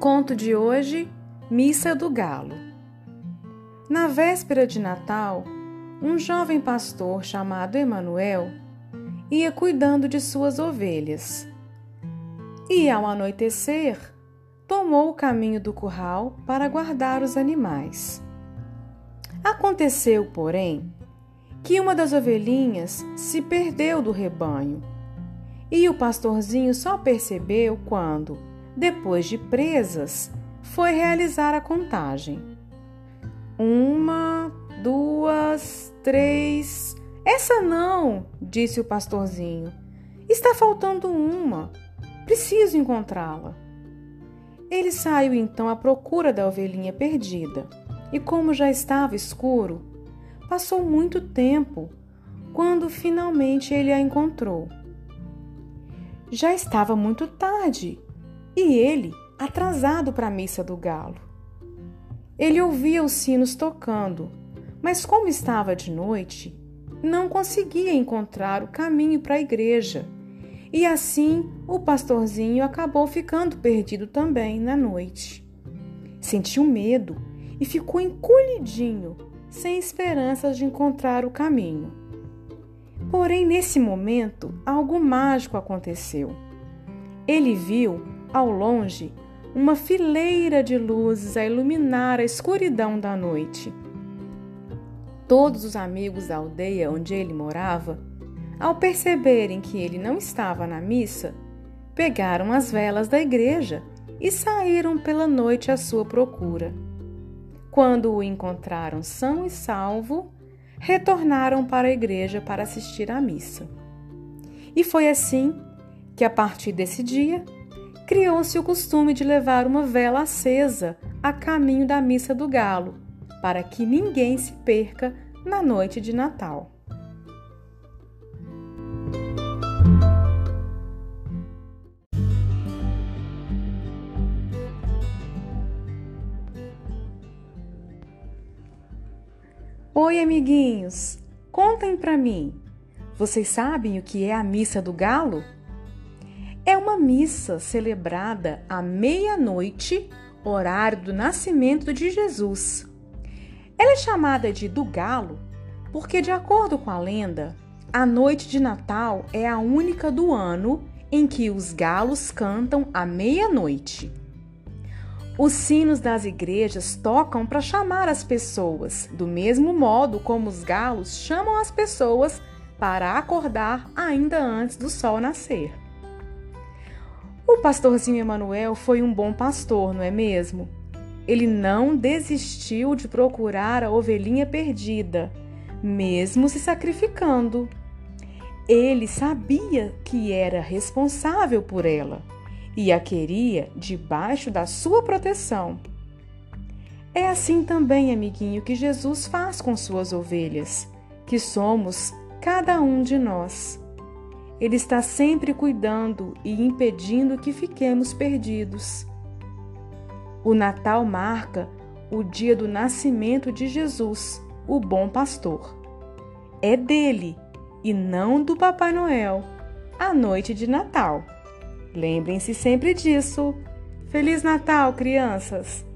Conto de hoje: Missa do Galo. Na véspera de Natal, um jovem pastor chamado Emanuel ia cuidando de suas ovelhas. E ao anoitecer, tomou o caminho do curral para guardar os animais. Aconteceu, porém, que uma das ovelhinhas se perdeu do rebanho. E o pastorzinho só percebeu quando, depois de presas, foi realizar a contagem. Uma, duas, três. Essa não, disse o pastorzinho. Está faltando uma. Preciso encontrá-la. Ele saiu então à procura da ovelhinha perdida, e como já estava escuro, passou muito tempo quando finalmente ele a encontrou. Já estava muito tarde e ele atrasado para a missa do galo. Ele ouvia os sinos tocando, mas como estava de noite, não conseguia encontrar o caminho para a igreja. E assim o pastorzinho acabou ficando perdido também na noite. Sentiu medo e ficou encolhidinho, sem esperanças de encontrar o caminho. Porém, nesse momento, algo mágico aconteceu. Ele viu ao longe, uma fileira de luzes a iluminar a escuridão da noite. Todos os amigos da aldeia onde ele morava, ao perceberem que ele não estava na missa, pegaram as velas da igreja e saíram pela noite à sua procura. Quando o encontraram são e salvo, retornaram para a igreja para assistir à missa. E foi assim que, a partir desse dia, criou-se o costume de levar uma vela acesa a caminho da missa do galo, para que ninguém se perca na noite de Natal. Oi, amiguinhos! Contem para mim. Vocês sabem o que é a missa do galo? É uma missa celebrada à meia-noite, horário do nascimento de Jesus. Ela é chamada de do Galo porque, de acordo com a lenda, a noite de Natal é a única do ano em que os galos cantam à meia-noite. Os sinos das igrejas tocam para chamar as pessoas, do mesmo modo como os galos chamam as pessoas para acordar ainda antes do sol nascer. O pastorzinho Emanuel foi um bom pastor, não é mesmo? Ele não desistiu de procurar a ovelhinha perdida, mesmo se sacrificando. Ele sabia que era responsável por ela e a queria debaixo da sua proteção. É assim também, amiguinho, que Jesus faz com suas ovelhas, que somos cada um de nós. Ele está sempre cuidando e impedindo que fiquemos perdidos. O Natal marca o dia do nascimento de Jesus, o bom pastor. É dele e não do Papai Noel a noite de Natal. Lembrem-se sempre disso. Feliz Natal, crianças!